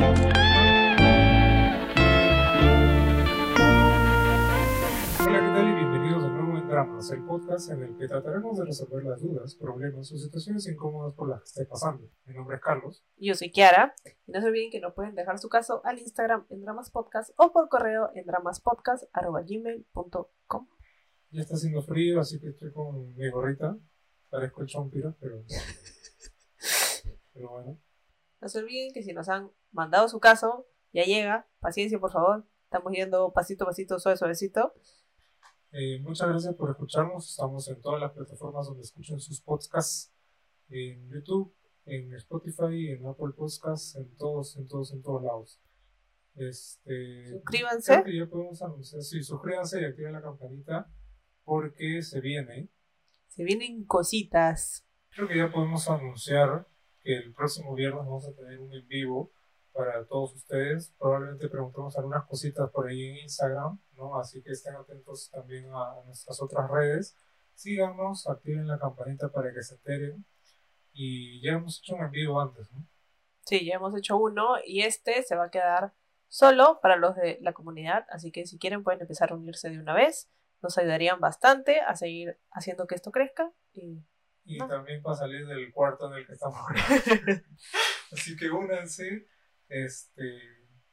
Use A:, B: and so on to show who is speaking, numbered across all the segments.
A: Hola, ¿qué tal? Y bienvenidos de nuevo en Dramas, el podcast en el que trataremos de resolver las dudas, problemas o situaciones incómodas por las que esté pasando. Mi nombre es Carlos.
B: Yo soy Kiara. Y no se olviden que no pueden dejar su caso al Instagram en Dramas Podcast o por correo en dramaspodcast.gmail.com.
A: Ya está haciendo frío, así que estoy con mi gorrita. Parezco el chompiro, pero... pero bueno.
B: No se olviden que si nos han mandado su caso, ya llega. Paciencia, por favor. Estamos yendo pasito a pasito, suave, suavecito.
A: Eh, muchas gracias por escucharnos. Estamos en todas las plataformas donde escuchen sus podcasts. En YouTube, en Spotify, en Apple Podcasts, en todos, en todos, en todos lados. Este,
B: Suscríbanse.
A: Creo que ya podemos anunciar. Sí, suscríbanse y activen la campanita porque se viene.
B: Se vienen cositas.
A: Creo que ya podemos anunciar que el próximo viernes vamos a tener un en vivo para todos ustedes. Probablemente preguntemos algunas cositas por ahí en Instagram, ¿no? Así que estén atentos también a nuestras otras redes. Síganos, activen la campanita para que se enteren. Y ya hemos hecho un en vivo antes, ¿no?
B: Sí, ya hemos hecho uno y este se va a quedar solo para los de la comunidad. Así que si quieren pueden empezar a unirse de una vez. Nos ayudarían bastante a seguir haciendo que esto crezca. Y
A: Y también para salir del cuarto en el que estamos. Así que únanse. Este,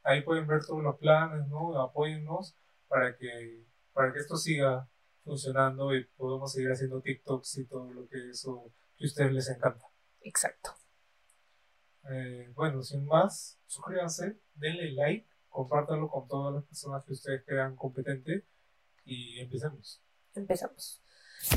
A: ahí pueden ver todos los planes, ¿no? Apóyennos para que, para que esto siga funcionando y podamos seguir haciendo TikToks y todo lo que eso que a ustedes les encanta.
B: Exacto.
A: Eh, bueno, sin más, suscríbanse, denle like, compártanlo con todas las personas que ustedes crean competentes y empecemos.
B: Empezamos.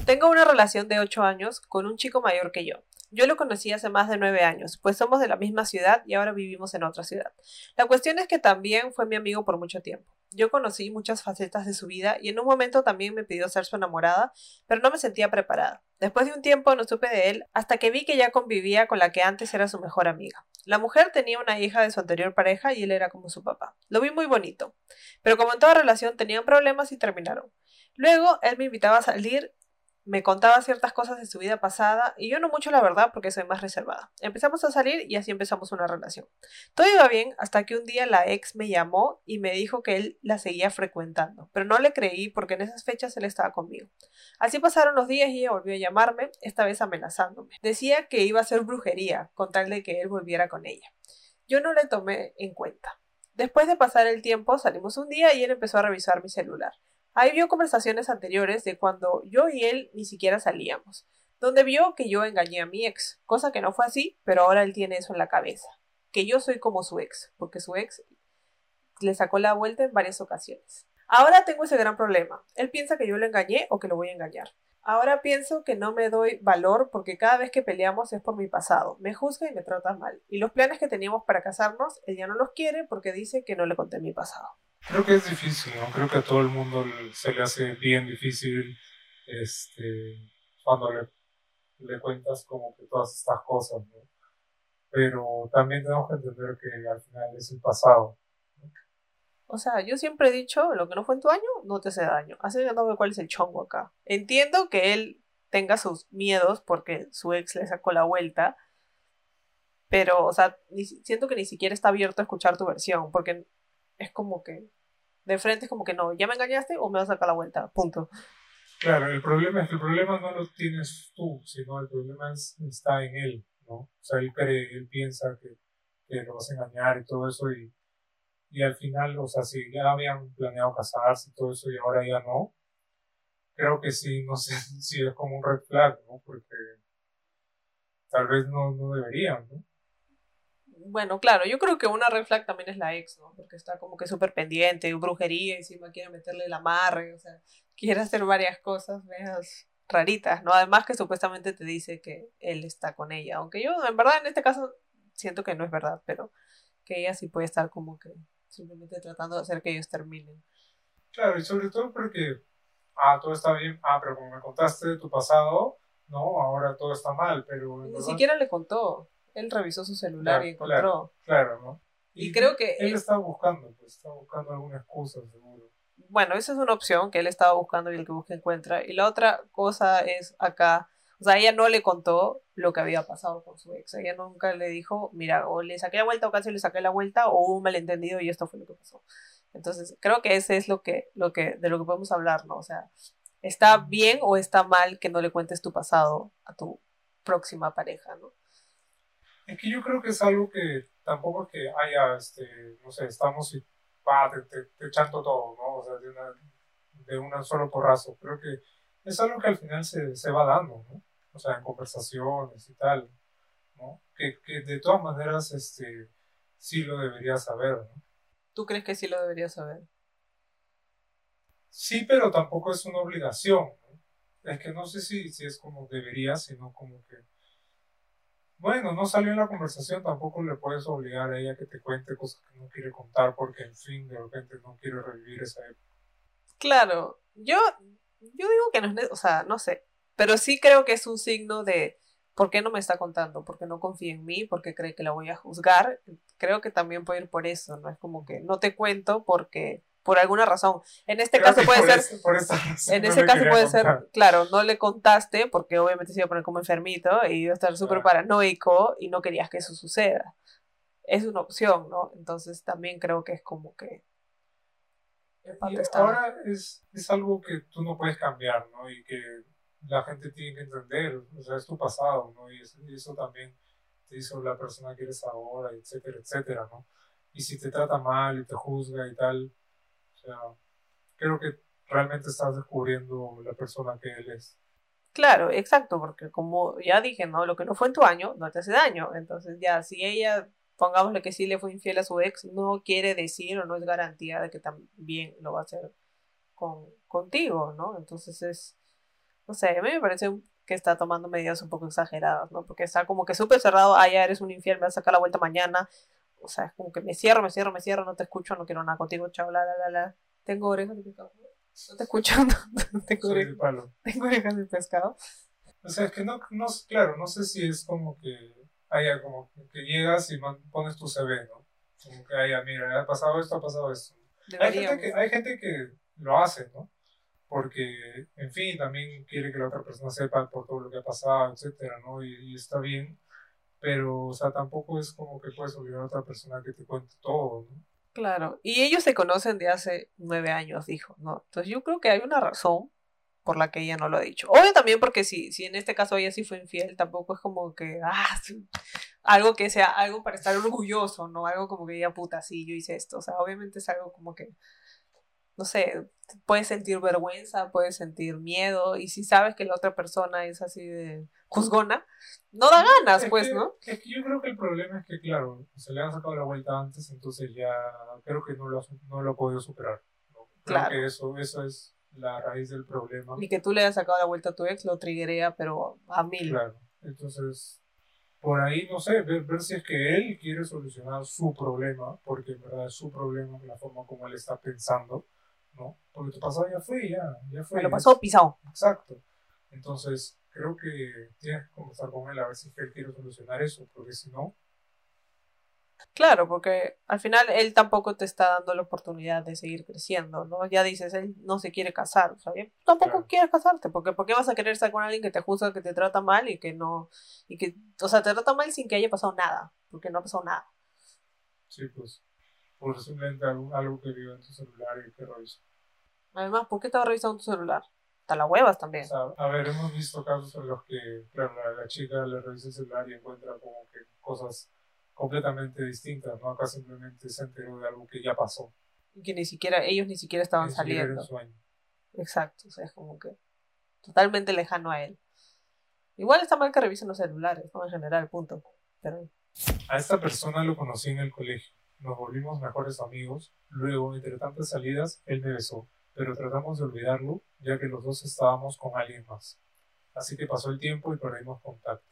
B: Tengo una relación de 8 años con un chico mayor que yo. Yo lo conocí hace más de 9 años, pues somos de la misma ciudad y ahora vivimos en otra ciudad. La cuestión es que también fue mi amigo por mucho tiempo. Yo conocí muchas facetas de su vida y en un momento también me pidió ser su enamorada, pero no me sentía preparada. Después de un tiempo no supe de él hasta que vi que ya convivía con la que antes era su mejor amiga. La mujer tenía una hija de su anterior pareja y él era como su papá. Lo vi muy bonito, pero como en toda relación tenían problemas y terminaron. Luego él me invitaba a salir me contaba ciertas cosas de su vida pasada y yo no mucho la verdad porque soy más reservada. Empezamos a salir y así empezamos una relación. Todo iba bien hasta que un día la ex me llamó y me dijo que él la seguía frecuentando, pero no le creí porque en esas fechas él estaba conmigo. Así pasaron los días y ella volvió a llamarme, esta vez amenazándome. Decía que iba a hacer brujería con tal de que él volviera con ella. Yo no le tomé en cuenta. Después de pasar el tiempo, salimos un día y él empezó a revisar mi celular. Ahí vio conversaciones anteriores de cuando yo y él ni siquiera salíamos, donde vio que yo engañé a mi ex, cosa que no fue así, pero ahora él tiene eso en la cabeza, que yo soy como su ex, porque su ex le sacó la vuelta en varias ocasiones. Ahora tengo ese gran problema, él piensa que yo lo engañé o que lo voy a engañar. Ahora pienso que no me doy valor porque cada vez que peleamos es por mi pasado, me juzga y me trata mal, y los planes que teníamos para casarnos, él ya no los quiere porque dice que no le conté mi pasado.
A: Creo que es difícil, ¿no? Creo que a todo el mundo se le hace bien difícil este, cuando le, cuentas como que todas estas cosas, ¿no? Pero también tenemos que entender que al final es el pasado.
B: O sea, yo siempre he dicho, lo que no fue en tu año, no te hace daño. Así que no veo cuál es el chongo acá. Entiendo que él tenga sus miedos porque su ex le sacó la vuelta, pero, o sea, siento que ni siquiera está abierto a escuchar tu versión, porque es como que, de frente es como que no, ya me engañaste o me vas a sacar la vuelta, punto.
A: Claro, el problema es que el problema no lo tienes tú, sino el problema es, está en él, ¿no? O sea, él, él piensa que, que lo vas a engañar y todo eso y, y al final, o sea, si ya habían planeado casarse y todo eso y ahora ya no, creo que sí, no sé si es como un red flag, ¿no? Porque tal vez no, no deberían, ¿no?
B: Bueno, claro, yo creo que una red flag también es la ex, ¿no? Porque está como que súper pendiente, brujería, encima quiere meterle el amarre, o sea, quiere hacer varias cosas medias raritas, ¿no? Además que supuestamente te dice que él está con ella, aunque yo en verdad en este caso siento que no es verdad, pero que ella sí puede estar como que simplemente tratando de hacer que ellos terminen.
A: Claro, y sobre todo porque, ah, todo está bien, ah, pero como me contaste de tu pasado, no, ahora todo está mal, pero...
B: Ni
A: verdad-
B: siquiera le contó, él revisó su celular
A: Claro,
B: y encontró.
A: Claro, ¿no?
B: Y creo que
A: Él
B: él-
A: está buscando, pues, está buscando alguna excusa, seguro.
B: Bueno, esa es una opción que él estaba buscando y el que busca encuentra. Y la otra cosa es acá, O sea, ella no le contó lo que había pasado con su ex. Ella nunca le dijo, mira, o le saqué la vuelta o casi le saqué la vuelta o hubo un malentendido y esto fue lo que pasó. Entonces, creo que ese es lo que, lo que, de lo que podemos hablar, ¿no? O sea, ¿está bien o está mal que no le cuentes tu pasado a tu próxima pareja, ¿no?
A: Es que yo creo que es algo que tampoco es que haya, este, no sé, estamos y pa, te, te, te chanto todo, ¿no? O sea, de una, de una solo porrazo. Creo que es algo que al final se, se va dando, ¿no? O sea, en conversaciones y tal, ¿no? Que, que de todas maneras, este, sí lo deberías saber, ¿no?
B: ¿Tú crees que sí lo deberías saber?
A: Sí, pero tampoco es una obligación, ¿no? Es que no sé si, si es como debería, sino como que bueno, no salió en la conversación, tampoco le puedes obligar a ella que te cuente cosas que no quiere contar porque, en fin, de repente no quiere revivir esa época.
B: Claro, yo, yo digo que no es, o sea, no sé, pero sí creo que es un signo de por qué no me está contando, porque no confía en mí, porque cree que la voy a juzgar. Creo que también puede ir por eso, ¿no? Es como que no te cuento porque por alguna razón. En este caso puede ser, en ese caso puede ser, claro, no le contaste porque obviamente se iba a poner como enfermito y iba a estar súper paranoico y no querías que eso suceda. Es una opción, ¿no? Entonces también creo que es como que...
A: Y ahora es, es algo que tú no puedes cambiar, ¿no? Y que la gente tiene que entender, o sea, es tu pasado, ¿no? Y, eso también te hizo la persona que eres ahora, etcétera, etcétera, ¿no? Y si te trata mal y te juzga y tal, sea, creo que realmente estás descubriendo la persona que él es.
B: Claro, exacto, porque como ya dije, ¿no? Lo que no fue en tu año no te hace daño. Entonces ya, si ella, pongámosle que sí le fue infiel a su ex, no quiere decir o no es garantía de que también lo va a hacer con, contigo, ¿no? Entonces es, no sé, a mí me parece que está tomando medidas un poco exageradas, ¿no? Porque está como que súper cerrado, ah, ya eres un infiel, me vas a sacar la vuelta mañana, o sea, es como que me cierro, me cierro, me cierro, no te escucho, no quiero nada contigo, chao, la, la, la, la. Tengo orejas de pescado. No te escucho, no, tengo, orejas, tengo orejas de pescado.
A: O sea, es que no, no, claro, no sé si es como que haya como que llegas y pones tu CV, ¿no? Como que haya, mira, ha pasado esto, ha pasado esto. Hay gente, que, hay gente que lo hace, ¿no? Porque, en fin, también quiere que la otra persona sepa por todo lo que ha pasado, etcétera, ¿no? Y, y está bien pero, o sea, tampoco es como que puedes obligar a otra persona que te cuente todo, ¿no?
B: Claro, y ellos se conocen de hace nueve años, dijo, ¿no? Entonces yo creo que hay una razón por la que ella no lo ha dicho. Obvio también porque si, si en este caso ella sí fue infiel, tampoco es como que, ah, algo que sea, algo para estar orgulloso, ¿no? Algo como que diga, puta, sí, yo hice esto. O sea, obviamente es algo como que, no sé, puedes sentir vergüenza, puedes sentir miedo, y si sabes que la otra persona es así de juzgona, no da ganas, pues, ¿no?
A: Es que yo creo que el problema es que, claro, se le han sacado la vuelta antes, entonces ya creo que no lo, no lo ha podido superar. Creo que eso, eso es la raíz del problema.
B: Y que tú le hayas sacado la vuelta a tu ex lo triguea, pero a mil.
A: Claro, entonces, por ahí, no sé, ver, ver si es que él quiere solucionar su problema, porque en verdad es su problema, la forma como él está pensando ¿no? Porque tu pasado ya fue, ya, ya fue.
B: Me lo pasó pisado.
A: Exacto. Entonces, creo que tienes que conversar con él a ver si él quiere solucionar eso, porque si no...
B: Claro, porque al final él tampoco te está dando la oportunidad de seguir creciendo, ¿no? Ya dices, él no se quiere casar, ¿sabes? Tampoco quieres casarte, porque ¿por qué vas a querer estar con alguien que te juzga, que te trata mal y que no... y que, o sea, te trata mal sin que haya pasado nada, porque no ha pasado nada.
A: Sí, pues por simplemente algo, algo que vio en tu celular y que revisó.
B: Además, ¿por qué estaba revisando tu celular? Hasta las huevas también.
A: a ver, hemos visto casos en los que, claro, la, chica le revisa el celular y encuentra como que cosas completamente distintas, ¿no? Acá simplemente se enteró de algo que ya pasó.
B: Y que ni siquiera, ellos ni siquiera estaban saliendo. Sueño. Exacto, o sea, es como que totalmente lejano a él. Igual está mal que revisen los celulares, ¿no? En general, punto. Pero...
A: A esta persona lo conocí en el colegio. Nos volvimos mejores amigos. Luego, entre tantas salidas, él me besó, pero tratamos de olvidarlo, ya que los dos estábamos con alguien más. Así que pasó el tiempo y perdimos contacto.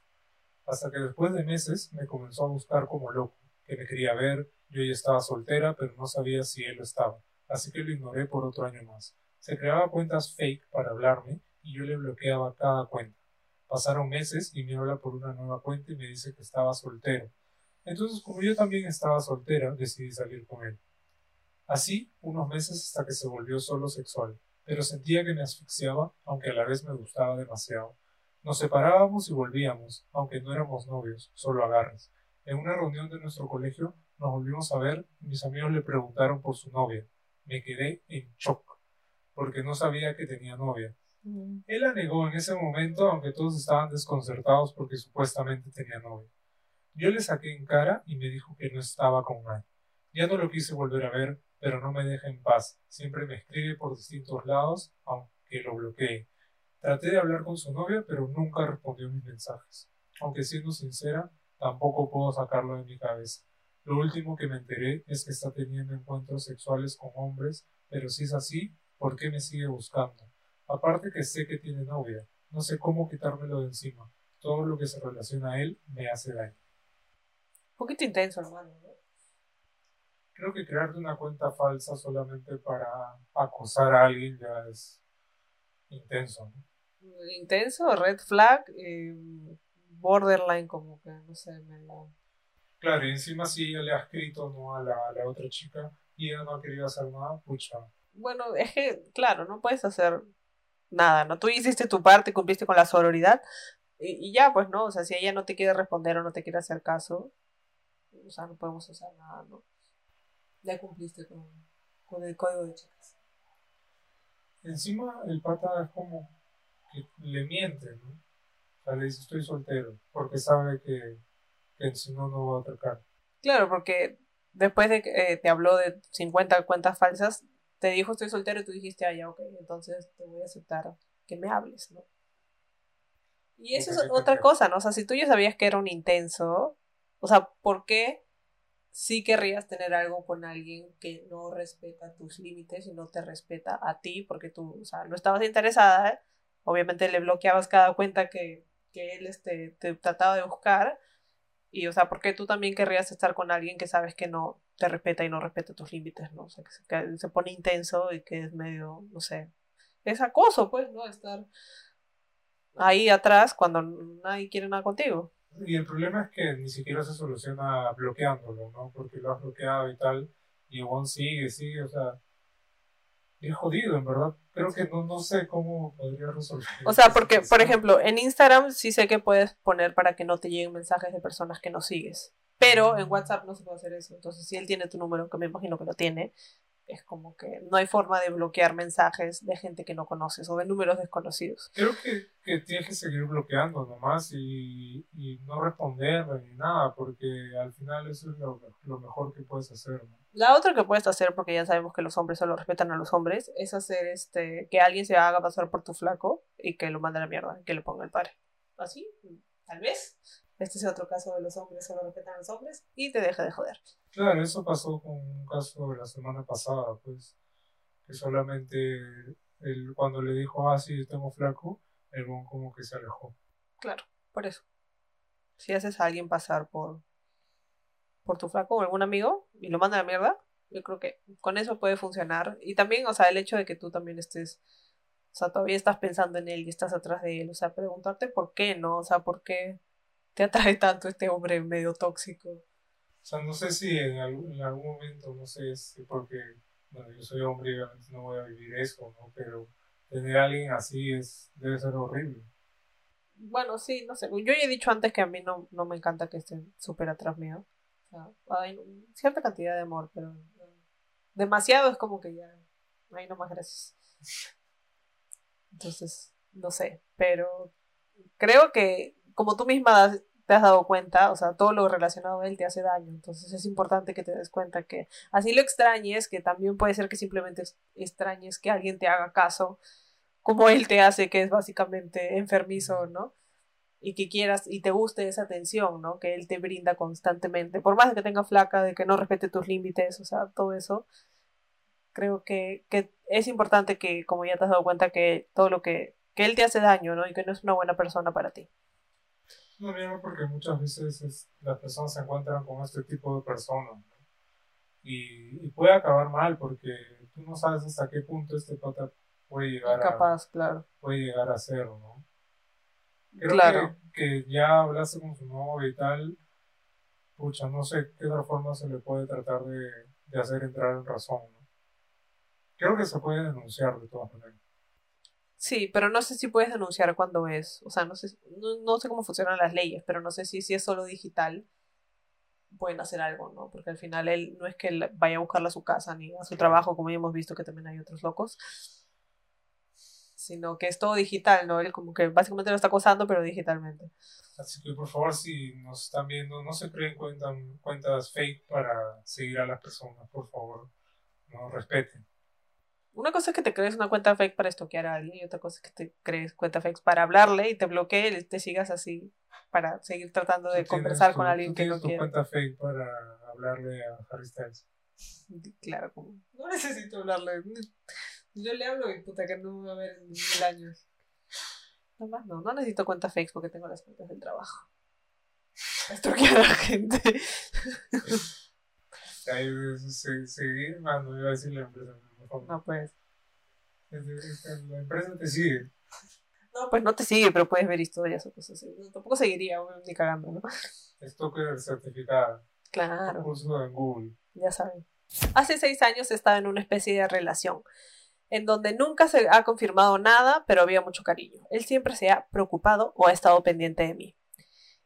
A: Hasta que después de meses me comenzó a buscar como loco, que me quería ver, yo ya estaba soltera, pero no sabía si él lo estaba, así que lo ignoré por otro año más. Se creaba cuentas fake para hablarme y yo le bloqueaba cada cuenta. Pasaron meses y me habla por una nueva cuenta y me dice que estaba soltero, entonces, como yo también estaba soltera, decidí salir con él. Así, unos meses hasta que se volvió solo sexual, pero sentía que me asfixiaba, aunque a la vez me gustaba demasiado. Nos separábamos y volvíamos, aunque no éramos novios, solo agarres. En una reunión de nuestro colegio nos volvimos a ver y mis amigos le preguntaron por su novia. Me quedé en shock, porque no sabía que tenía novia. Mm. Él la negó en ese momento, aunque todos estaban desconcertados porque supuestamente tenía novia. Yo le saqué en cara y me dijo que no estaba con nadie. Ya no lo quise volver a ver, pero no me deja en paz. Siempre me escribe por distintos lados, aunque lo bloquee. Traté de hablar con su novia, pero nunca respondió mis mensajes. Aunque siendo sincera, tampoco puedo sacarlo de mi cabeza. Lo último que me enteré es que está teniendo encuentros sexuales con hombres, pero si es así, ¿por qué me sigue buscando? Aparte que sé que tiene novia, no sé cómo quitármelo de encima. Todo lo que se relaciona a él me hace daño.
B: Poquito intenso, hermano.
A: Creo que crearte una cuenta falsa solamente para acosar a alguien ya es intenso.
B: Intenso, red flag, eh, borderline, como que no sé, medio.
A: Claro, y encima si ella le ha escrito ¿no? a, la, a la otra chica y ella no ha querido hacer nada, pucha.
B: Bueno, es que, claro, no puedes hacer nada, ¿no? Tú hiciste tu parte, cumpliste con la sororidad y, ya, pues, ¿no? O sea, si ella no te quiere responder o no te quiere hacer caso, o sea, no podemos hacer nada, ¿no? Ya cumpliste con, con el código de chicas.
A: Encima, el pata es como que le miente, ¿no? O sea, le dice estoy soltero, porque sabe que, que si no, no va a atacar.
B: Claro, porque después de que eh, te habló de 50 cuentas falsas, te dijo estoy soltero y tú dijiste, ah, ya, ok, entonces te voy a aceptar que me hables, ¿no? Y eso es otra cosa, ¿no? O sea, si tú ya sabías que era un intenso, o sea, ¿por qué sí querrías tener algo con alguien que no respeta tus límites y no te respeta a ti porque tú, o sea, no estabas interesada, ¿eh? obviamente le bloqueabas cada cuenta que, que él este, te trataba de buscar y, o sea, ¿por qué tú también querrías estar con alguien que sabes que no te respeta y no respeta tus límites, ¿no? O sea, que se, pone intenso y que es medio, no sé, es acoso, pues, ¿no? Estar ahí atrás cuando nadie quiere nada contigo.
A: Y el problema es que ni siquiera se soluciona bloqueándolo, ¿no? Porque lo has bloqueado y tal, y aún sigue, sigue, o sea, es jodido, en verdad. Creo que no, no sé cómo podría resolver.
B: O sea, porque, por ejemplo, en Instagram sí sé que puedes poner para que no te lleguen mensajes de personas que no sigues. Pero en WhatsApp no se puede hacer eso. Entonces, si él tiene tu número, que me imagino que lo tiene, es como que no hay forma de bloquear mensajes de gente que no conoces o de números desconocidos.
A: Creo que, que tienes que seguir bloqueando nomás y, y no responder ni nada, porque al final eso es lo, lo mejor que puedes hacer.
B: La otra que puedes hacer, porque ya sabemos que los hombres solo respetan a los hombres, es hacer este que alguien se haga pasar por tu flaco y que lo mande a la mierda, que le ponga el padre. Así, tal vez. Este es otro caso de los hombres solo respetan a los hombres y te deja de joder.
A: Claro, eso pasó con un caso de la semana pasada, pues, que solamente él, cuando le dijo, ah, sí, tengo flaco, el bon como que se alejó.
B: Claro, por eso. Si haces a alguien pasar por, por tu flaco o algún amigo y lo manda a la mierda, yo creo que con eso puede funcionar. Y también, o sea, el hecho de que tú también estés, o sea, todavía estás pensando en él y estás atrás de él, o sea, preguntarte por qué, ¿no? O sea, por qué te atrae tanto este hombre medio tóxico. O
A: sea, no sé si en algún, momento, no sé si porque, bueno, yo soy hombre y obviamente no voy a vivir eso, ¿no? Pero tener a alguien así es, debe ser horrible.
B: Bueno, sí, no sé. Yo ya he dicho antes que a mí no, no me encanta que estén súper atrás mío. O sea, hay cierta cantidad de amor, pero demasiado es como que ya, ahí no más gracias. Entonces, no sé, pero creo que como tú misma te has dado cuenta, o sea, todo lo relacionado a él te hace daño. Entonces es importante que te des cuenta que así lo extrañes, que también puede ser que simplemente extrañes que alguien te haga caso, como él te hace, que es básicamente enfermizo, ¿no? Y que quieras y te guste esa atención, ¿no? Que él te brinda constantemente, por más de que tenga flaca, de que no respete tus límites, o sea, todo eso. Creo que, que es importante que, como ya te has dado cuenta, que todo lo que, que él te hace daño, ¿no? Y que no es una buena persona para ti.
A: No, porque muchas veces las personas se encuentran con este tipo de personas y, puede acabar mal porque tú no sabes hasta qué punto este pata puede llegar
B: Capaz, a claro.
A: puede llegar a ser, ¿no? claro. Que, ya hablaste con su novia y tal, pucha, no sé qué otra forma se le puede tratar de, de hacer entrar en razón, ¿no? Creo que se puede denunciar de todas maneras.
B: Sí, pero no sé si puedes denunciar cuando es. O sea, no sé, no, sé cómo funcionan las leyes, pero no sé si, si es solo digital pueden hacer algo, ¿no? Porque al final él no es que él vaya a buscarla a su casa ni a su trabajo, como ya hemos visto que también hay otros locos, sino que es todo digital, ¿no? Él como que básicamente lo está acosando, pero digitalmente.
A: Así que por favor, si nos están viendo, no se creen cuentas fake para seguir a las personas, por favor, no respeten.
B: Una cosa es que te crees una cuenta fake para estoquear a alguien y otra cosa es que te crees cuenta fake para hablarle y te bloquee y te sigas así para seguir tratando de conversar con alguien que no
A: quiere. tu cuenta fake para hablarle a Harry Styles?
B: Claro, como, no necesito hablarle. Yo le hablo y puta que no me va a ver en mil años. Nada más no, no necesito cuenta fake porque tengo las cuentas del trabajo. Estoquear a la gente.
A: Seguir, mano, iba a decir la empresa.
B: No, pues.
A: La empresa te sigue.
B: No, pues no te sigue, pero puedes ver historias o cosas así. tampoco seguiría, ni cagando, ¿no?
A: Stalker certificada.
B: Claro.
A: Curso en Google.
B: Ya saben. Hace seis años estaba en una especie de relación en donde nunca se ha confirmado nada, pero había mucho cariño. Él siempre se ha preocupado o ha estado pendiente de mí.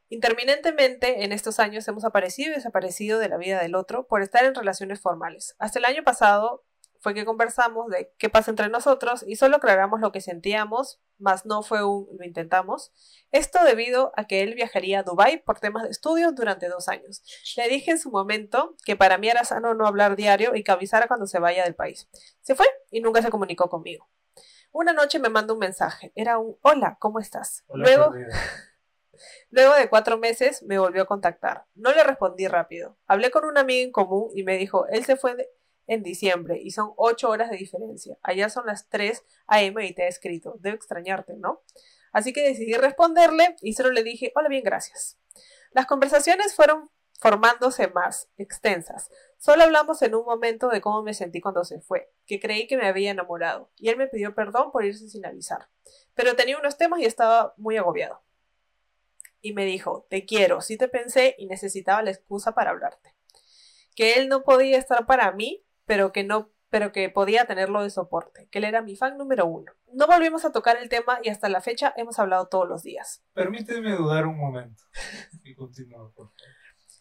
B: Interminentemente en estos años hemos aparecido y desaparecido de la vida del otro por estar en relaciones formales. Hasta el año pasado fue que conversamos de qué pasa entre nosotros y solo aclaramos lo que sentíamos, mas no fue un lo intentamos. Esto debido a que él viajaría a Dubai por temas de estudio durante dos años. Le dije en su momento que para mí era sano no hablar diario y que avisara cuando se vaya del país. Se fue y nunca se comunicó conmigo. Una noche me mandó un mensaje. Era un hola, ¿cómo estás? luego, luego de cuatro meses me volvió a contactar. No le respondí rápido. Hablé con una amiga en común y me dijo, él se fue de en diciembre y son 8 horas de diferencia. Allá son las 3 a.m. y te he escrito. Debe extrañarte, ¿no? Así que decidí responderle y solo le dije, hola, bien, gracias. Las conversaciones fueron formándose más extensas. Solo hablamos en un momento de cómo me sentí cuando se fue, que creí que me había enamorado, y él me pidió perdón por irse sin avisar. Pero tenía unos temas y estaba muy agobiado. Y me dijo, te quiero, sí te pensé y necesitaba la excusa para hablarte. Que él no podía estar para mí pero que no pero que podía tenerlo de soporte, que él era mi fan número uno. No volvimos a tocar el tema y hasta la fecha hemos hablado todos los días.
A: Permíteme dudar un momento. Y continúa, por favor.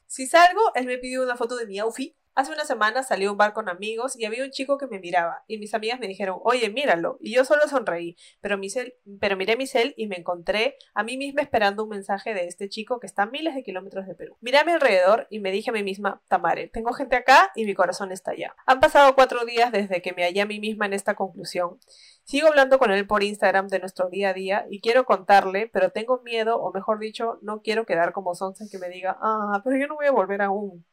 B: Si salgo, él me pidió una foto de mi outfit Hace una semana salí a un bar con amigos y había un chico que me miraba y mis amigas me dijeron, oye, míralo. Y yo solo sonreí, pero, mi pero miré mi cel y me encontré a mí misma esperando un mensaje de este chico que está a miles de kilómetros de Perú. Miré a mi alrededor y me dije a mí misma, Tamare, tengo gente acá y mi corazón está allá. Han pasado cuatro días desde que me hallé a mí misma en esta conclusión. Sigo hablando con él por Instagram de nuestro día a día y quiero contarle, pero tengo miedo, o mejor dicho, no quiero quedar como Sonsa que me diga, ah, pero yo no voy a volver aún.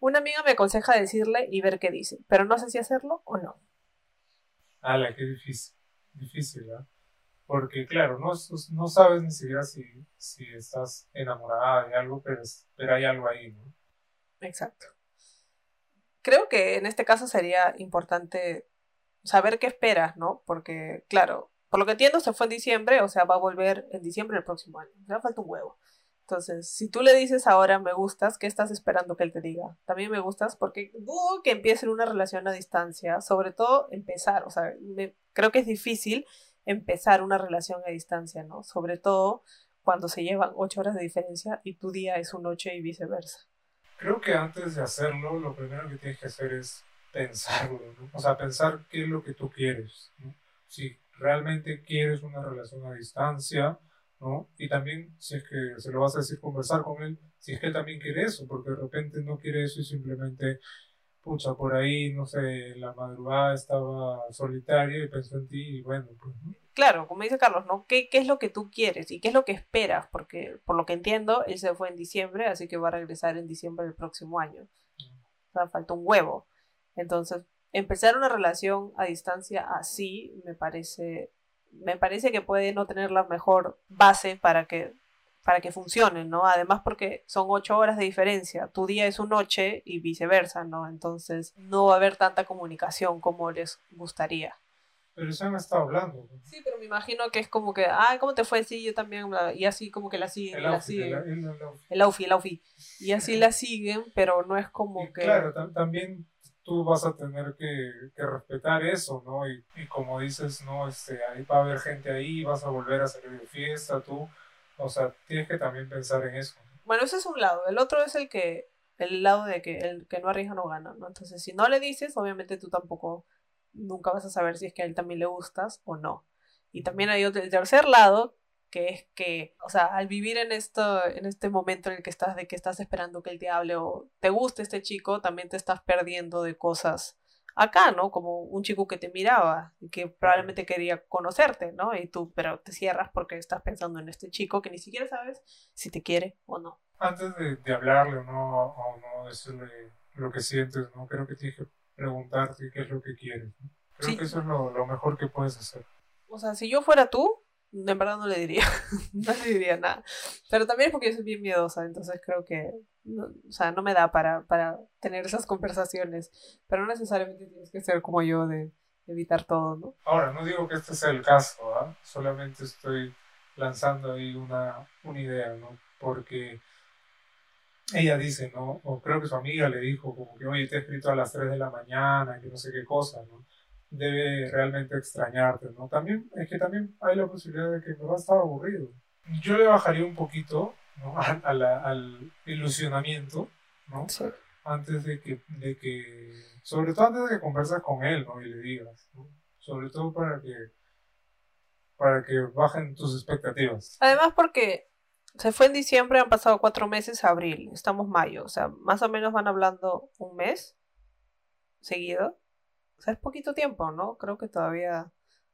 B: Una amiga me aconseja decirle y ver qué dice, pero no sé si hacerlo o no.
A: ¡Hala, qué difícil! Difícil, ¿verdad? Porque, claro, no, no sabes ni siquiera si, si estás enamorada de algo, pero, pero hay algo ahí, ¿no?
B: Exacto. Creo que en este caso sería importante saber qué esperas, ¿no? Porque, claro, por lo que entiendo, se fue en diciembre, o sea, va a volver en diciembre del próximo año. Le falta un huevo. Entonces, si tú le dices ahora me gustas, ¿qué estás esperando que él te diga? También me gustas porque dudo que empiecen una relación a distancia, sobre todo empezar, o sea, creo que es difícil empezar una relación a distancia, ¿no? Sobre todo cuando se llevan ocho horas de diferencia y tu día es su noche y viceversa.
A: Creo que antes de hacerlo, lo primero que tienes que hacer es pensarlo, ¿no? O sea, pensar qué es lo que tú quieres, ¿no? Si realmente quieres una relación a distancia, ¿no? Y también, si es que se lo vas a decir, conversar con él, si es que él también quiere eso, porque de repente no quiere eso y simplemente, pucha, por ahí, no sé, la madrugada estaba solitario y pensó en ti y bueno, pues,
B: Claro, como dice Carlos, ¿no? ¿Qué, ¿Qué es lo que tú quieres y qué es lo que esperas? Porque, por lo que entiendo, él se fue en diciembre, así que va a regresar en diciembre del próximo año. O sea, falta un huevo. Entonces, empezar una relación a distancia así me parece me parece que puede no tener la mejor base para que para que funcionen, ¿no? Además porque son ocho horas de diferencia, tu día es su noche y viceversa, ¿no? Entonces no va a haber tanta comunicación como les gustaría.
A: Pero se han estado hablando.
B: Sí, pero me imagino que es como que, ay, ¿cómo te fue? Sí, yo también, y así como que la siguen, el la siguen. El, el, aufi, el aufi. Y así la siguen, pero no es como que...
A: Claro, también tú vas a tener que, que respetar eso, ¿no? Y, y, como dices, no, este, ahí va a haber gente ahí, vas a volver a salir de fiesta, tú, o sea, tienes que también pensar en eso.
B: Bueno, ese es un lado, el otro es el que, el lado de que el que no arriesga no gana, ¿no? Entonces, si no le dices, obviamente tú tampoco, nunca vas a saber si es que a él también le gustas o no. Y también hay otro, el tercer lado, que es que, o sea, al vivir en esto, en este momento en el que estás, de que estás esperando que él te hable o te guste este chico, también te estás perdiendo de cosas acá, ¿no? Como un chico que te miraba y que probablemente quería conocerte, ¿no? Y tú, pero te cierras porque estás pensando en este chico que ni siquiera sabes si te quiere o no.
A: Antes de, de hablarle o no, o no decirle lo que sientes, ¿no? Creo que tienes que preguntarte qué es lo que quieres. ¿no? Creo
B: Sí.
A: que eso es lo, lo mejor que puedes hacer.
B: O sea, si yo fuera tú, en verdad no le diría, no le diría nada. Pero también es porque yo soy bien miedosa, entonces creo que, no, o sea, no me da para, para tener esas conversaciones. Pero no necesariamente tienes que ser como yo de evitar todo, ¿no?
A: Ahora, no digo que este sea el caso, ¿ah? solamente estoy lanzando ahí una, una idea, ¿no? Porque ella dice, ¿no? O creo que su amiga le dijo, como que, oye, te he escrito a las 3 de la mañana, que no sé qué cosa, ¿no? Debe realmente extrañarte, ¿no? También, es que también hay la posibilidad de que me va a estar aburrido. Yo le bajaría un poquito, ¿no? A, a la- al ilusionamiento, ¿no?
B: Sí.
A: antes de que, de que, sobre todo antes de que conversas con él, ¿no? Y le digas, ¿no? Sobre todo para que, para que bajen tus expectativas.
B: Además porque se fue en diciembre, han pasado cuatro meses abril, estamos mayo, o sea, más o menos van hablando un mes seguido. O sea, es poquito tiempo, ¿no? Creo que todavía...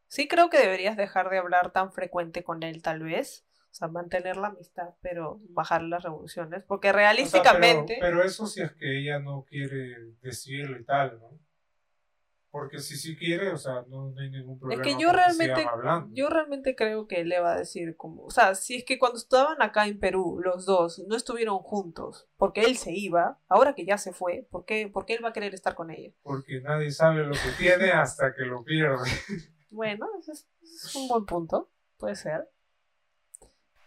B: Sí creo que deberías dejar de hablar tan frecuente con él, tal vez. O sea, mantener la amistad, pero bajar las revoluciones. Porque
A: O sea,
B: realísticamente...
A: pero, pero eso si es que ella no quiere decirlo y tal, ¿no? Porque si sí quiere, o sea, no, no hay ningún
B: Es
A: problema.
B: que yo realmente, yo realmente creo que le va a decir como, o sea, si es que cuando estaban acá en Perú, los dos no estuvieron juntos, porque él se iba, ahora que ya se fue, ¿por qué, por qué él va a querer estar con ella?
A: Porque nadie sabe lo que tiene hasta que lo pierde.
B: Bueno, es, ese es un buen punto, puede ser.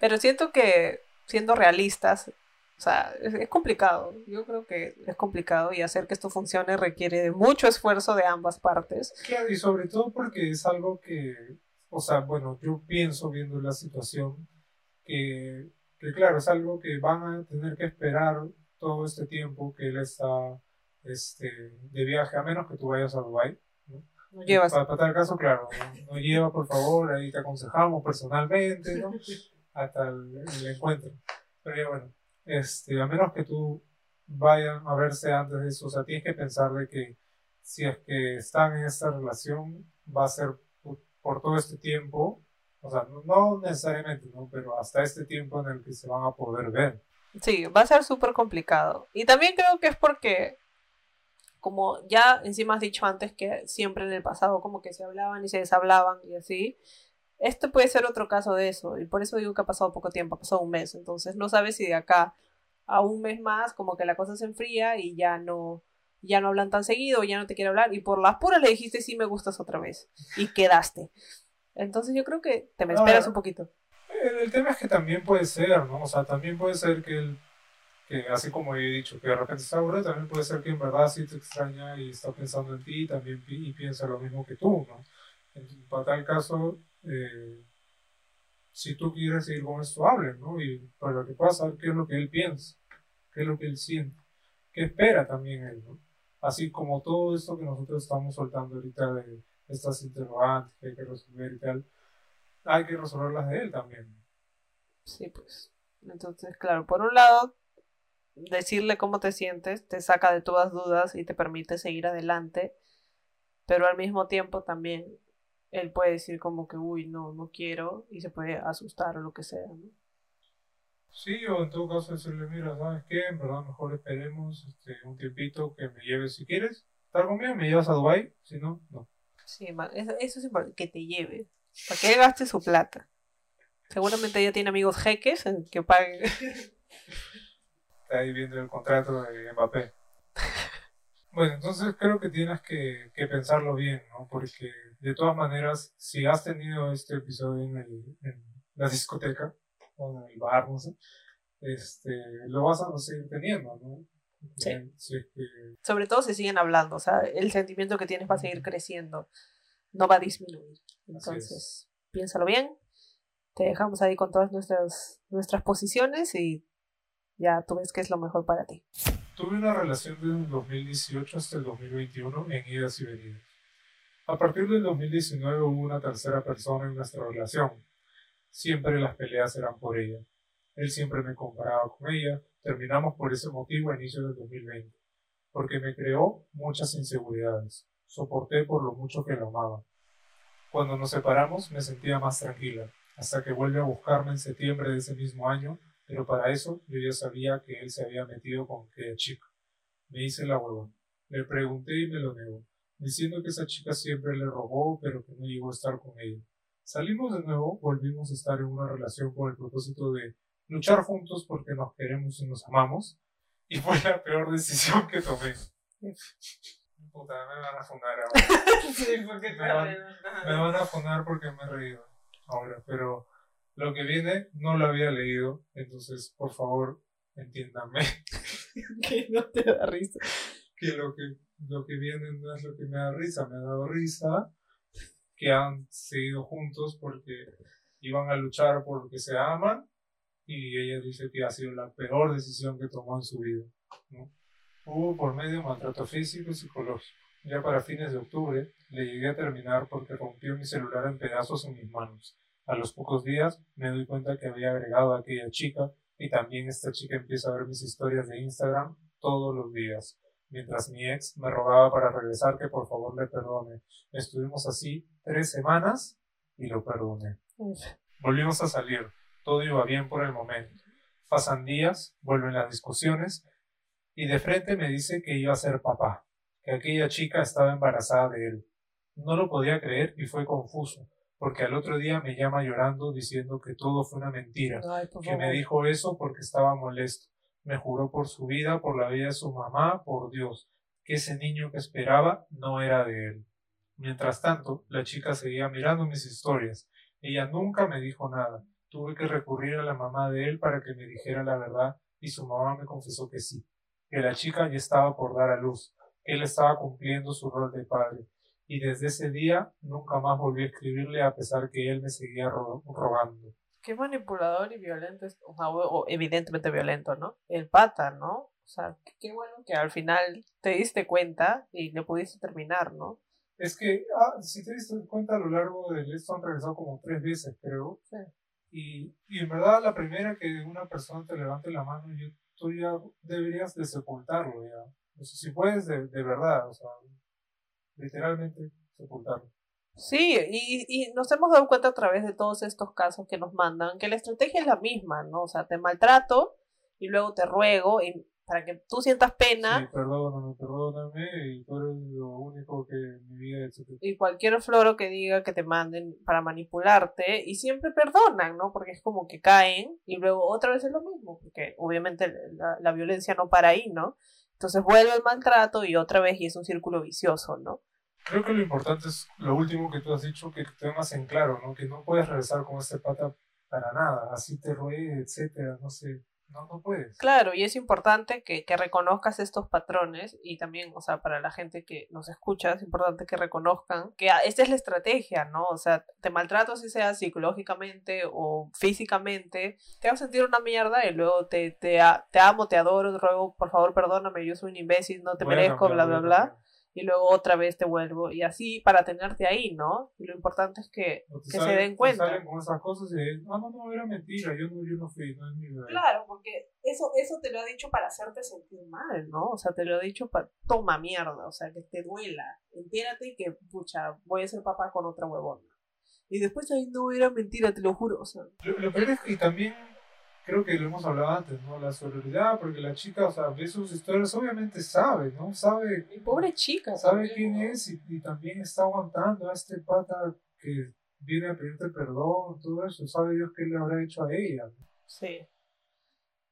B: Pero siento que, siendo realistas, o sea, es, es complicado. Yo creo que es complicado y hacer que esto funcione requiere de mucho esfuerzo de ambas partes.
A: Claro, y sobre todo porque es algo que, o sea, bueno, yo pienso viendo la situación que, que claro, es algo que van a tener que esperar todo este tiempo que él está este, de viaje, a menos que tú vayas a Dubái. ¿no?
B: No llevas.
A: Para, para tal caso, claro, no, no lleva, por favor, ahí te aconsejamos personalmente, ¿no? Hasta el, el encuentro. Pero ya bueno, este, a menos que tú vayan a verse antes de eso, o sea, tienes que pensar de que si es que están en esta relación, va a ser por, por todo este tiempo, o sea, no, no necesariamente, ¿no? Pero hasta este tiempo en el que se van a poder ver.
B: Sí, va a ser súper complicado. Y también creo que es porque, como ya encima has dicho antes, que siempre en el pasado como que se hablaban y se deshablaban y así. Este puede ser otro caso de eso. Y por eso digo que ha pasado poco tiempo, ha pasado un mes. Entonces no sabes si de acá a un mes más como que la cosa se enfría y ya no, ya no hablan tan seguido, ya no te quiere hablar. Y por las puras le dijiste sí me gustas otra vez. Y quedaste. Entonces yo creo que te me esperas un poquito.
A: El, el tema es que también puede ser, ¿no? O sea, también puede ser que él, que así como he dicho, que de repente está aburrido, también puede ser que en verdad sí te extraña y está pensando en ti también pi- y piensa lo mismo que tú, ¿no? En- Para tal caso, eh, si tú quieres seguir con esto, hablen, ¿no? Y para que puedas saber qué es lo que él piensa, qué es lo que él siente, qué espera también él, ¿no? Así como todo esto que nosotros estamos soltando ahorita de estas interrogantes que hay que resolver y tal, hay que resolverlas de él también.
B: Sí, pues. Entonces, claro, por un lado, decirle cómo te sientes te saca de todas dudas y te permite seguir adelante, pero al mismo tiempo también él puede decir como que, uy, no, no quiero, y se puede asustar o lo que sea, ¿no?
A: Sí, o en todo caso decirle, mira, ¿sabes qué? En verdad mejor esperemos este, un tiempito que me lleves si quieres. Estar conmigo, me llevas a Dubai, si no, no.
B: Sí, eso, eso es importante, que te lleve, para que él gaste su plata. Seguramente ella tiene amigos jeques en que paguen.
A: Está ahí viendo el contrato de Mbappé. Bueno, entonces creo que tienes que, que pensarlo bien, ¿no? Porque de todas maneras, si has tenido este episodio en, el, en la discoteca o en el bar, no sé, este, lo vas a seguir teniendo, ¿no?
B: Sí.
A: Eh, si es que
B: Sobre todo si siguen hablando, o sea, el sentimiento que tienes va a seguir creciendo, no va a disminuir. Entonces, piénsalo bien, te dejamos ahí con todas nuestras, nuestras posiciones y ya tú ves qué es lo mejor para ti.
A: Tuve una relación desde el 2018 hasta el 2021 en idas y venidas. A partir del 2019 hubo una tercera persona en nuestra relación. Siempre las peleas eran por ella. Él siempre me comparaba con ella. Terminamos por ese motivo a inicios del 2020. Porque me creó muchas inseguridades. Soporté por lo mucho que lo amaba. Cuando nos separamos me sentía más tranquila, hasta que vuelve a buscarme en septiembre de ese mismo año, pero para eso yo ya sabía que él se había metido con aquella chica. Me hice la hueva. Le pregunté y me lo negó, diciendo que esa chica siempre le robó, pero que no llegó a estar con ella. Salimos de nuevo, volvimos a estar en una relación con el propósito de luchar juntos porque nos queremos y nos amamos, y fue la peor decisión que tomé. Puta, me van a fundar ahora.
B: sí, porque
A: Me van- Me van a fundar porque me he reído ahora, pero lo que viene no lo había leído, entonces por favor entiéndanme
B: que no te da risa.
A: que lo que lo que viene no es lo que me da risa, me ha dado risa que han seguido juntos porque iban a luchar por lo que se aman y ella dice que ha sido la peor decisión que tomó en su vida. ¿no? Hubo por medio maltrato físico y psicológico. Ya para fines de octubre le llegué a terminar porque rompió mi celular en pedazos en mis manos. A los pocos días me doy cuenta que había agregado a aquella chica y también esta chica empieza a ver mis historias de Instagram todos los días. Mientras mi ex me rogaba para regresar que por favor le perdone. Estuvimos así tres semanas y lo perdoné. Volvimos a salir. Todo iba bien por el momento. Pasan días, vuelven las discusiones y de frente me dice que iba a ser papá, que aquella chica estaba embarazada de él. No lo podía creer y fue confuso, porque al otro día me llama llorando diciendo que todo fue una mentira,
B: Ay,
A: que
B: favor.
A: me dijo eso porque estaba molesto. Me juró por su vida, por la vida de su mamá, por Dios, que ese niño que esperaba no era de él. Mientras tanto, la chica seguía mirando mis historias. Ella nunca me dijo nada. Tuve que recurrir a la mamá de él para que me dijera la verdad y su mamá me confesó que sí, que la chica ya estaba por dar a luz, que él estaba cumpliendo su rol de padre. Y desde ese día nunca más volví a escribirle a pesar que él me seguía ro- rogando.
B: Qué manipulador y violento, es, o sea, o- evidentemente violento, ¿no? El pata, ¿no? O sea, qué- qué bueno que al final te diste cuenta y le pudiste terminar, ¿no?
A: Es que, ah, si te diste cuenta, a lo largo de esto han regresado como tres veces, creo.
B: Sí.
A: Y, y en verdad, la primera que una persona te levante la mano, yo, tú ya deberías de sepultarlo, ya. O sea, si puedes, de, de verdad, o sea, literalmente sepultarlo.
B: Sí, y, y nos hemos dado cuenta a través de todos estos casos que nos mandan que la estrategia es la misma, ¿no? O sea, te maltrato y luego te ruego y para que tú sientas pena
A: Sí, perdóname, perdóname, y tú eres lo único que en mi vida, etc.
B: y cualquier floro que diga que te manden para manipularte y siempre perdonan, ¿no? Porque es como que caen y luego otra vez es lo mismo, porque obviamente la, la violencia no para ahí, ¿no? Entonces vuelve el maltrato y otra vez y es un círculo vicioso, ¿no?
A: Creo que lo importante es lo último que tú has dicho, que tengas en claro, ¿no? Que no puedes regresar con este pata para nada, así te ruegue, etcétera, no sé. No, no puedes.
B: Claro, y es importante que, que reconozcas estos patrones y también, o sea, para la gente que nos escucha, es importante que reconozcan que ah, esta es la estrategia, ¿no? O sea, te maltrato si sea psicológicamente o físicamente, te vas a sentir una mierda y luego te, te, te amo, te adoro, te ruego, por favor, perdóname, yo soy un imbécil, no te merezco, bla, bla, bla,
A: cambiar.
B: Y luego otra vez te vuelvo y así para tenerte ahí, ¿no? Y lo importante es que, que se den cuenta.
A: salen con esas cosas y ah, no, no, era mentira, yo no, yo no fui, no es mi verdad.
B: Claro, porque eso, eso te lo ha dicho para hacerte sentir mal, ¿no? O sea, te lo ha dicho para, toma mierda, o sea, que te duela, entérate que, pucha, voy a ser papá con otra huevona. Y después, ahí no era mentira, te lo juro, o sea.
A: Lo, lo peor es que también creo que lo hemos hablado antes, ¿no? La sororidad, porque la chica, o sea, ve sus historias, obviamente sabe, ¿no? Sabe,
B: Mi pobre chica.
A: sabe
B: también,
A: quién
B: ¿no?
A: es y, y también está aguantando a este pata que viene a pedirte perdón, todo eso. Sabe Dios qué le habrá hecho a ella.
B: Sí.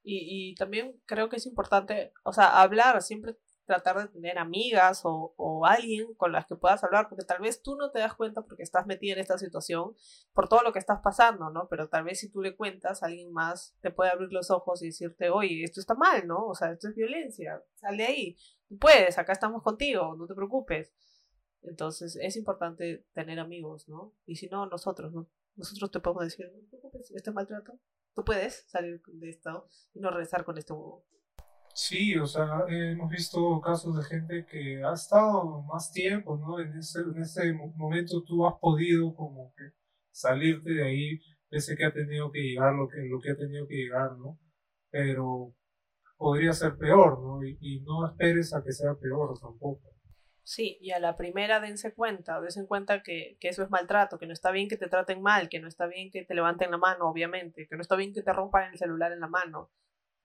B: Y, y también creo que es importante, o sea, hablar, siempre tratar de tener amigas o, alguien con las que puedas hablar, porque tal vez tú no te das cuenta porque estás metida en esta situación por todo lo que estás pasando, ¿no? Pero tal vez si tú le cuentas, alguien más te puede abrir los ojos y decirte, oye, esto está mal, ¿no? O sea, esto es violencia, sal de ahí, tú puedes, acá estamos contigo, no te preocupes. Entonces es importante tener amigos, ¿no? Y si no, nosotros, ¿no? Nosotros te podemos decir, no te preocupes, este maltrato, tú puedes salir de esto y no regresar con este
A: Sí, o sea, hemos visto casos de gente que ha estado más tiempo, ¿no? En ese, en ese momento tú has podido como que salirte de ahí, pese que ha tenido que llegar lo que, lo que ha tenido que llegar, ¿no? Pero podría ser peor, ¿no? Y, y no esperes a que sea peor tampoco.
B: Sí, y a la primera dense cuenta, dense cuenta que, que, eso es maltrato, que no está bien que te traten mal, que no está bien que te levanten la mano, obviamente, que no está bien que te rompan el celular en la mano,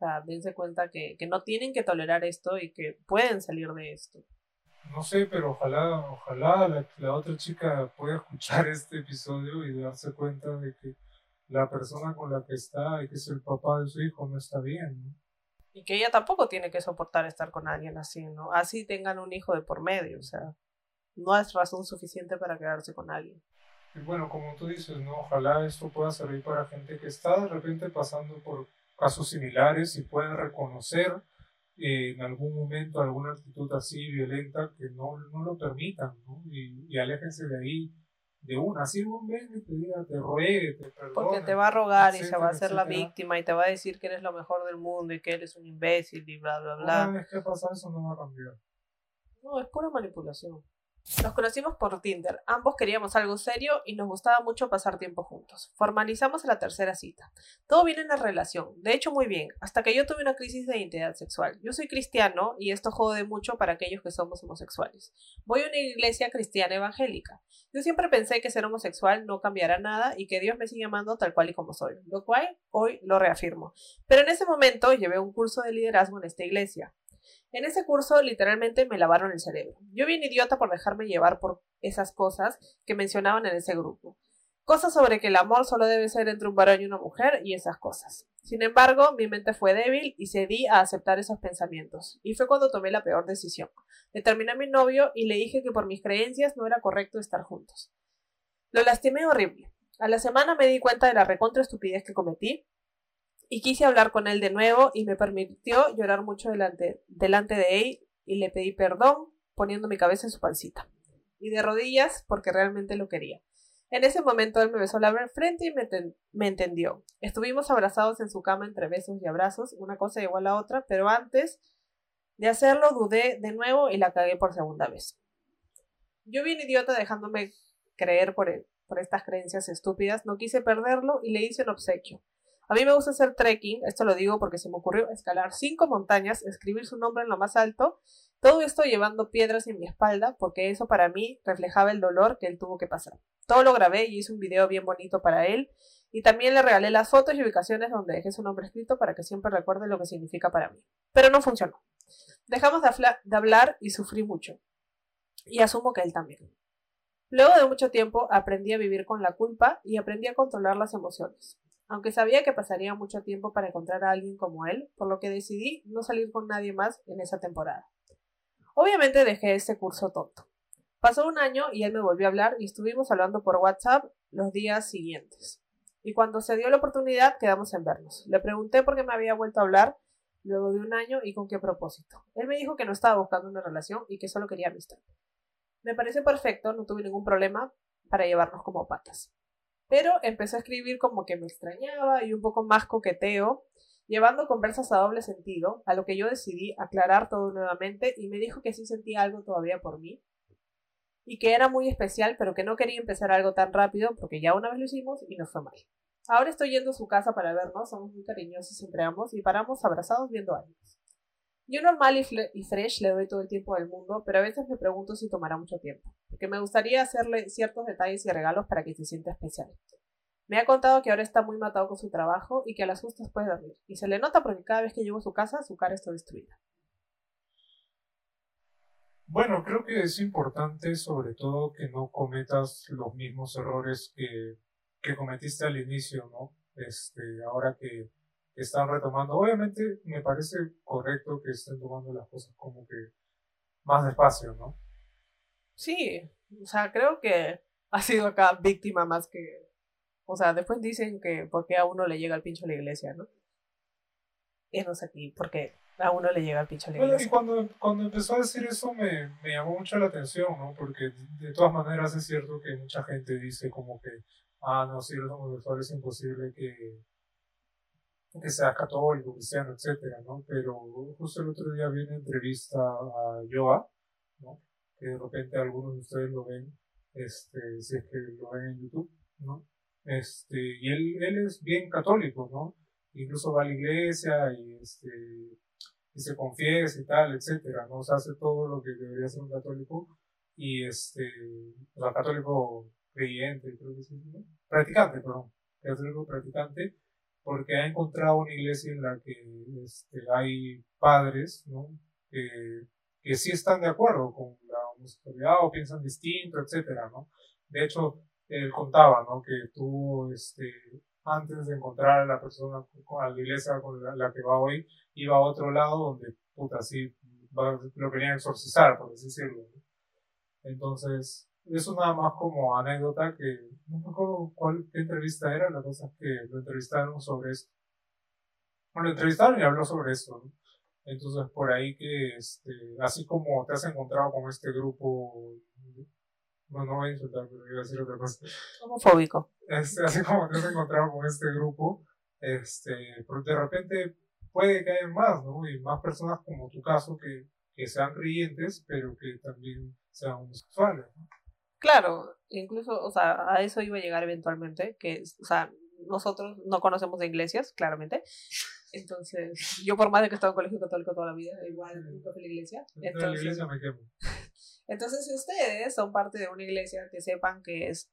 B: sea, dense cuenta que, que no tienen que tolerar esto y que pueden salir de esto.
A: No sé, pero ojalá, ojalá la, la, otra chica pueda escuchar este episodio y darse cuenta de que la persona con la que está y que es el papá de su hijo no está bien. ¿no?
B: Y que ella tampoco tiene que soportar estar con alguien así, ¿no? Así tengan un hijo de por medio, o sea, no es razón suficiente para quedarse con alguien.
A: Y bueno, como tú dices, ¿no? Ojalá esto pueda servir para gente que está de repente pasando por casos similares y pueden reconocer eh, en algún momento alguna actitud así violenta que no, no lo permitan, ¿no? Y, y, aléjense de ahí de una. Así un ven y te diga, te ruegue, te perdone.
B: Porque te va a rogar y se va a hacer la víctima y te va a decir que eres lo mejor del mundo y que eres un imbécil y bla, bla, bla.
A: Una vez que pasa eso no va a cambiar.
B: No, es pura manipulación. Nos conocimos por Tinder, ambos queríamos algo serio y nos gustaba mucho pasar tiempo juntos. Formalizamos la tercera cita. Todo bien en la relación, de hecho muy bien, hasta que yo tuve una crisis de identidad sexual. Yo soy cristiano y esto jode mucho para aquellos que somos homosexuales. Voy a una iglesia cristiana evangélica. Yo siempre pensé que ser homosexual no cambiará nada y que Dios me sigue amando tal cual y como soy, lo cual hoy lo reafirmo. Pero en ese momento llevé un curso de liderazgo en esta iglesia. En ese curso literalmente me lavaron el cerebro. Yo bien idiota por dejarme llevar por esas cosas que mencionaban en ese grupo. Cosas sobre que el amor solo debe ser entre un varón y una mujer y esas cosas. Sin embargo, mi mente fue débil y cedí a aceptar esos pensamientos. Y fue cuando tomé la peor decisión. Determiné a mi novio y le dije que por mis creencias no era correcto estar juntos. Lo lastimé horrible. A la semana me di cuenta de la recontra estupidez que cometí y quise hablar con él de nuevo y me permitió llorar mucho delante, delante de él y le pedí perdón poniendo mi cabeza en su pancita y de rodillas porque realmente lo quería. En ese momento él me besó la frente y me, me, entendió. Estuvimos abrazados en su cama entre besos y abrazos, una cosa igual a la otra, pero antes de hacerlo dudé de nuevo y la cagué por segunda vez. Yo bien idiota dejándome creer por, por estas creencias estúpidas, no quise perderlo y le hice un obsequio. A mí me gusta hacer trekking, esto lo digo porque se me ocurrió escalar cinco montañas, escribir su nombre en lo más alto, todo esto llevando piedras en mi espalda, porque eso para mí reflejaba el dolor que él tuvo que pasar. Todo lo grabé y hice un video bien bonito para él, y también le regalé las fotos y ubicaciones donde dejé su nombre escrito para que siempre recuerde lo que significa para mí. Pero no funcionó. Dejamos de, de hablar y sufrí mucho. Y asumo que él también. Luego de mucho tiempo aprendí a vivir con la culpa y aprendí a controlar las emociones aunque sabía que pasaría mucho tiempo para encontrar a alguien como él, por lo que decidí no salir con nadie más en esa temporada. Obviamente dejé ese curso tonto. Pasó un año y él me volvió a hablar y estuvimos hablando por WhatsApp los días siguientes. Y cuando se dio la oportunidad quedamos en vernos. Le pregunté por qué me había vuelto a hablar luego de un año y con qué propósito. Él me dijo que no estaba buscando una relación y que solo quería amistad. Me pareció perfecto, no tuve ningún problema para llevarnos como patas pero empecé a escribir como que me extrañaba y un poco más coqueteo, llevando conversas a doble sentido, a lo que yo decidí aclarar todo nuevamente y me dijo que sí sentía algo todavía por mí y que era muy especial, pero que no quería empezar algo tan rápido porque ya una vez lo hicimos y nos fue mal. Ahora estoy yendo a su casa para vernos, somos muy cariñosos entre ambos y paramos abrazados viendo animes. Yo normal y, fresh le doy todo el tiempo del mundo, pero a veces me pregunto si tomará mucho tiempo, porque me gustaría hacerle ciertos detalles y regalos para que se sienta especial. Me ha contado que ahora está muy matado con su trabajo y que a las justas puede dormir, y se le nota porque cada vez que llego a su casa su cara está destruida.
A: Bueno, creo que es importante sobre todo que no cometas los mismos errores que, que cometiste al inicio, ¿no? Este, ahora que están retomando. Obviamente me parece correcto que estén tomando las cosas como que más despacio, ¿no?
B: Sí, o sea, creo que ha sido acá víctima más que... O sea, después dicen que porque a uno le llega el pincho a la iglesia, ¿no? Y no sé aquí, porque a uno le llega el pincho a la
A: Bueno,
B: iglesia.
A: y cuando, cuando empezó a decir eso me, me llamó mucho la atención, ¿no? Porque de todas maneras es cierto que mucha gente dice como que, ah, no, si eres homosexual es imposible que, que seas católico, cristiano, etcétera, ¿no? Pero justo el otro día vi una entrevista a Joa, ¿no? Que de repente algunos de ustedes lo ven, este, si es que lo ven en YouTube, ¿no? Este, y él, él es bien católico, ¿no? Incluso va a la iglesia y este, y se confiesa y tal, etcétera, ¿no? O sea, hace todo lo que debería ser un católico y este, o sea, católico creyente, creo que sí, ¿no? practicante, perdón, católico practicante, porque ha encontrado una iglesia en la que este, hay padres, ¿no? Que, que sí están de acuerdo con la homosexualidad o piensan distinto, etcétera, ¿no? De hecho, él contaba, ¿no? Que tú, este, antes de encontrar a la persona, a la iglesia con la, que va hoy, iba a otro lado donde, puta, sí, va- lo querían exorcizar, por así decirlo. ¿no? Entonces, eso nada más como anécdota que, no me acuerdo cuál, entrevista era, la cosa es que lo entrevistaron sobre esto. Bueno, lo entrevistaron y habló sobre esto, ¿no? Entonces, por ahí que, este, así como te has encontrado con este grupo, no, no voy a insultar, pero iba a decir otra cosa
B: Homofóbico.
A: este, así como te has encontrado con este grupo, este, pero de repente puede que haya más, ¿no? Y más personas como tu caso que, que sean creyentes, pero que también sean homosexuales, ¿no?
B: Claro, incluso, o sea, a eso iba a llegar eventualmente, que, o sea, nosotros no conocemos de iglesias, claramente. Entonces, yo por más de que he estado en colegio católico toda la vida, igual nunca fui a la iglesia.
A: Entonces, la
B: Entonces,
A: iglesia me quemo.
B: entonces, si ustedes son parte de una iglesia que sepan que es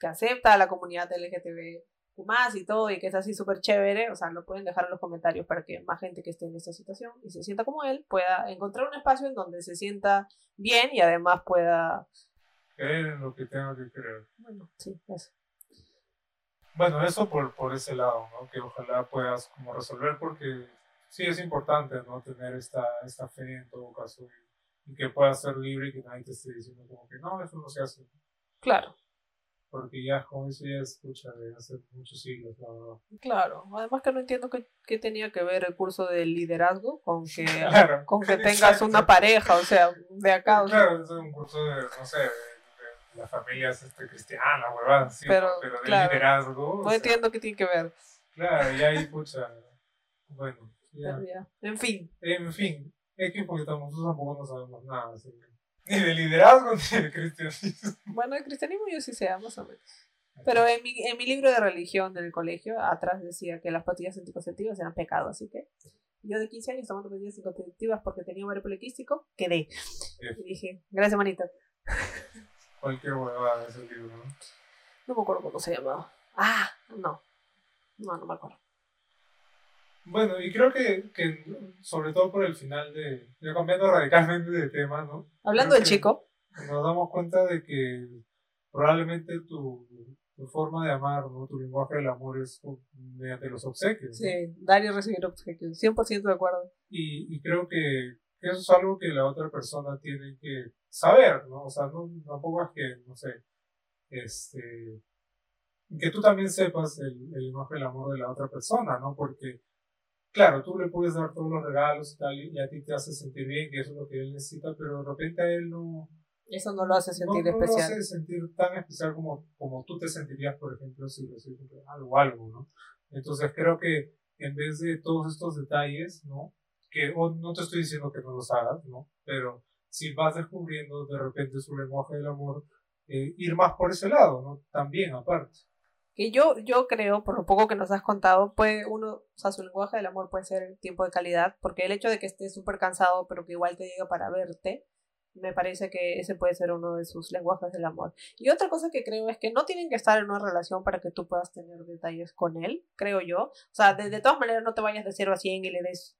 B: que acepta a la comunidad LGTB más y todo y que es así súper chévere, o sea, lo pueden dejar en los comentarios para que más gente que esté en esta situación y se sienta como él pueda encontrar un espacio en donde se sienta bien y además pueda,
A: Creer en lo que tenga que creer.
B: bueno, sí, eso.
A: Bueno, eso por, por ese lado, ¿no? Que ojalá puedas como resolver porque sí es importante, ¿no? Tener esta, esta fe en todo caso y, y que puedas ser libre y que nadie te esté diciendo como que no, eso no se hace.
B: Claro,
A: Porque ya con eso ya escucha de hace muchos siglos, la verdad.
B: claro. Además que no entiendo qué, qué tenía que ver el curso de liderazgo con que,
A: Claro.
B: con que tengas una pareja, o sea, de acá. o sea,
A: Claro, es un curso de, no sé, de, de las familias este, cristianas, huevadas, sí,
B: Pero,
A: pero de
B: claro,
A: liderazgo.
B: no
A: sea,
B: entiendo qué tiene que ver.
A: Claro, y ahí, pucha, bueno, ya.
B: ya. En fin,
A: En fin, X porque nosotros tampoco no sabemos nada, así que- ni de liderazgo ni de cristianismo.
B: bueno, el cristianismo yo sí sé, más o menos. Pero en mi, en mi libro de religión del colegio, atrás decía que las pastillas anticonceptivas eran pecado, así que yo de 15 años tomando pastillas anticonceptivas porque tenía ovario poliquístico, quedé. Y dije, gracias, manita.
A: Cualquier huevada de ese libro, ¿no?
B: No me acuerdo cómo se llamaba. Ah, no. No, no me acuerdo.
A: Bueno, y creo que, que sobre todo por el final de, ya cambiando radicalmente de tema, ¿no?
B: Hablando
A: Creo
B: del chico,
A: Nos damos cuenta de que probablemente tu, tu forma de amar, ¿no? Tu lenguaje del amor es mediante los obsequios.
B: sí, dar y recibir obsequios, 100% de acuerdo.
A: Y, y creo que eso es algo que la otra persona tiene que saber, ¿no? O sea, no, tampoco es que, no sé, este, que tú también sepas el, el lenguaje del amor de la otra persona, ¿no? Porque, claro, tú le puedes dar todos los regalos y tal, y a ti te hace sentir bien, que eso es lo que él necesita, pero de repente a él no,
B: Eso no lo hace sentir
A: no, no
B: especial.
A: lo hace sentir tan especial como, como tú te sentirías, por ejemplo, si recibes un regalo o algo, ¿no? Entonces creo que en vez de todos estos detalles, ¿no? Que o no te estoy diciendo que no los hagas, ¿no? Pero si vas descubriendo de repente su lenguaje del amor, eh, ir más por ese lado, ¿no? También aparte.
B: Que yo, yo creo, por lo poco que nos has contado, puede uno, o sea, su lenguaje del amor puede ser el tiempo de calidad, porque el hecho de que estés súper cansado, pero que igual te llega para verte, me parece que ese puede ser uno de sus lenguajes del amor. Y otra cosa que creo es que no tienen que estar en una relación para que tú puedas tener detalles con él, creo yo. O sea, de, de todas maneras no te vayas de 0 a 100 y le des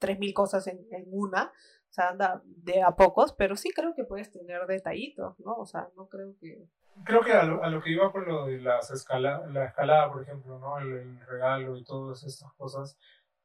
B: 3.000 cosas en, en una. O sea, anda de a pocos, pero sí creo que puedes tener detallitos, ¿no? O sea, no creo que...
A: Creo que a lo, a lo que iba con lo de las escala, la escalada, por ejemplo, ¿no? El, el regalo y todas estas cosas,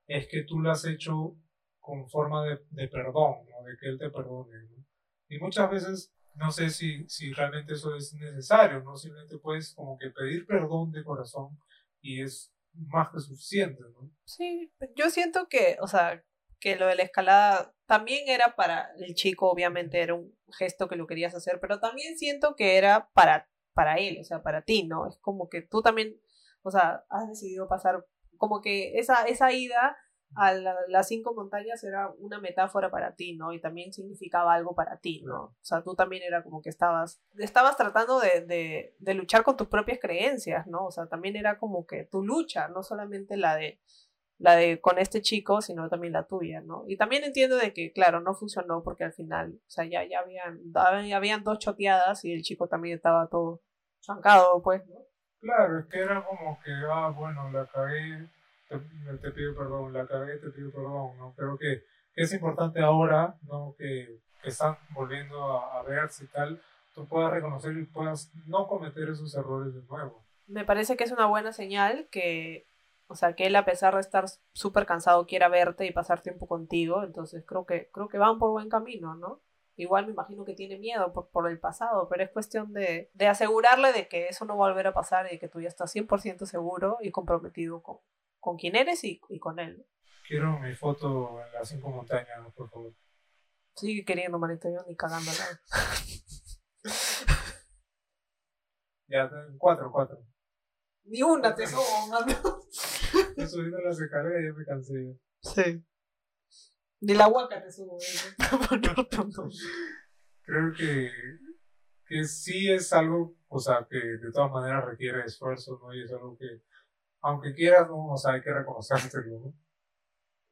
A: es que tú lo has hecho con forma de, de perdón, ¿no? de que él te perdone. ¿no? Y muchas veces no sé si, si realmente eso es necesario, ¿no? Simplemente puedes como que pedir perdón de corazón y es más que suficiente, ¿no?
B: Sí, yo siento que, o sea, que lo de la escalada también era para el chico, obviamente era un gesto que lo querías hacer, pero también siento que era para, para él, o sea, para ti, ¿no? Es como que tú también, o sea, has decidido pasar, como que esa, esa ida a las cinco montañas era una metáfora para ti, ¿no? Y también significaba algo para ti, ¿no? O sea, tú también era como que estabas, estabas tratando de, de, de, luchar con tus propias creencias, ¿no? O sea, también era como que tu lucha, no solamente la de, la de con este chico, sino también la tuya, ¿no? Y también entiendo de que, claro, no funcionó porque al final, o sea, ya, ya habían, ya habían dos choteadas y el chico también estaba todo zancado, pues, ¿no?
A: Claro, es que era como que, ah, bueno, la cagué te, pido perdón, la cagué, te pido perdón, ¿no? Creo que, es importante ahora, ¿no? Que, están volviendo a, verse y tal, tú puedas reconocer y puedas no cometer esos errores de nuevo.
B: Me parece que es una buena señal que, o sea, que él a pesar de estar súper cansado quiera verte y pasar tiempo contigo, entonces creo que, creo que van por buen camino, ¿no? Igual me imagino que tiene miedo por, por el pasado, pero es cuestión de, de asegurarle de que eso no va a volver a pasar y que tú ya estás 100% seguro y comprometido con, con quién eres y, y con él.
A: Quiero mi foto en las cinco montañas, por favor.
B: Sigue queriendo, manito, yo ni cagándola.
A: ya, cuatro, cuatro.
B: Ni una te subo, mano.
A: Estoy subiendo las escaleras y ya me cansé.
B: Sí. La huaca te subo.
A: Creo que, que sí es algo, o sea, que de todas maneras requiere esfuerzo, ¿no? Y es algo que aunque quieras, ¿no? O sea, hay que reconocértelo, ¿no?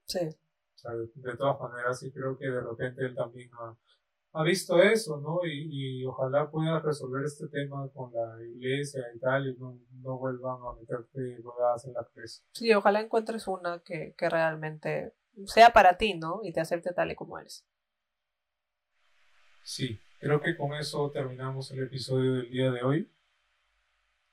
B: Sí.
A: O sea, de, todas maneras, sí creo que de repente él también ha, ha visto eso, ¿no? Y, y, ojalá pueda resolver este tema con la iglesia y tal, y no, no vuelvan a meterte rodadas en la presa.
B: Sí, ojalá encuentres una que, que realmente sea para ti, ¿no? Y te acepte tal y como eres.
A: Sí, creo que con eso terminamos el episodio del día de hoy.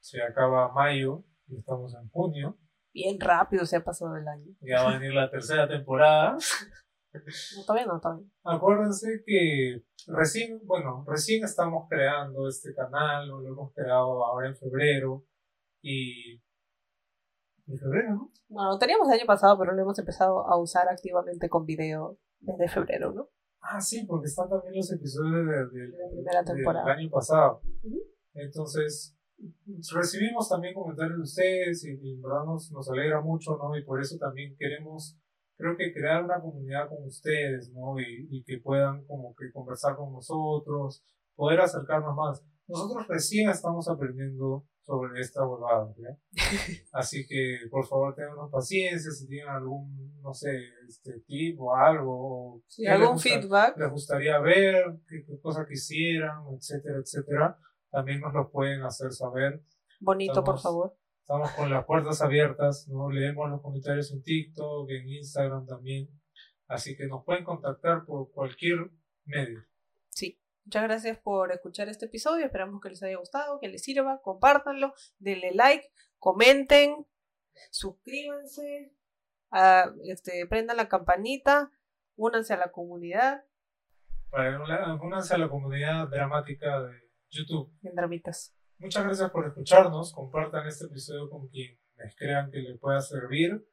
A: Se acaba mayo estamos en junio.
B: Bien rápido se ha pasado el año.
A: Ya va a venir la tercera temporada.
B: No, todavía no, todavía.
A: Acuérdense que recién, bueno, recién estamos creando este canal, lo hemos creado ahora en febrero y... ¿En febrero, no?
B: Bueno, lo teníamos el año pasado, pero lo hemos empezado a usar activamente con video desde febrero, ¿no?
A: Ah, sí, porque están también los episodios de,
B: la primera temporada.
A: del año pasado. Entonces, recibimos también comentarios de ustedes y, y verdad nos, nos, alegra mucho, ¿no? Y por eso también queremos, creo que crear una comunidad con ustedes, ¿no? Y, y que puedan como que conversar con nosotros, poder acercarnos más. Nosotros recién estamos aprendiendo sobre esta volada, ¿ya? Así que por favor tengan paciencia, si tienen algún, no sé, este tip o algo,
B: sí, algún feedback.
A: Les gustaría ver, qué, qué cosa quisieran, etcétera, etcétera también nos lo pueden hacer saber.
B: Bonito, por favor.
A: Estamos con las puertas abiertas, ¿no? leemos los comentarios en TikTok, en Instagram también. Así que nos pueden contactar por cualquier medio.
B: Sí. Muchas gracias por escuchar este episodio. Esperamos que les haya gustado, que les sirva. Compártanlo, denle like, comenten, suscríbanse, ah, este, prendan la campanita, únanse a la comunidad.
A: Para, únanse a la comunidad dramática de YouTube.
B: En Dramitas.
A: Muchas gracias por escucharnos. Compartan este episodio con quien les crean que le pueda servir.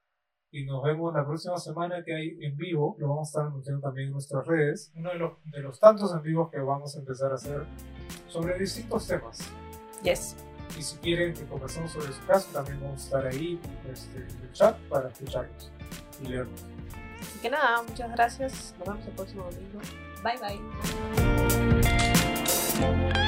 A: Y nos vemos la próxima semana que hay en vivo. Lo vamos a estar anunciando también en nuestras redes. Uno de los, de los tantos en vivos que vamos a empezar a hacer sobre distintos temas.
B: Yes.
A: Y si quieren que conversemos sobre su caso, también vamos a estar ahí este, en el chat para escucharlos y leerlos.
B: Así que nada, muchas gracias. Nos vemos el próximo domingo. Bye bye.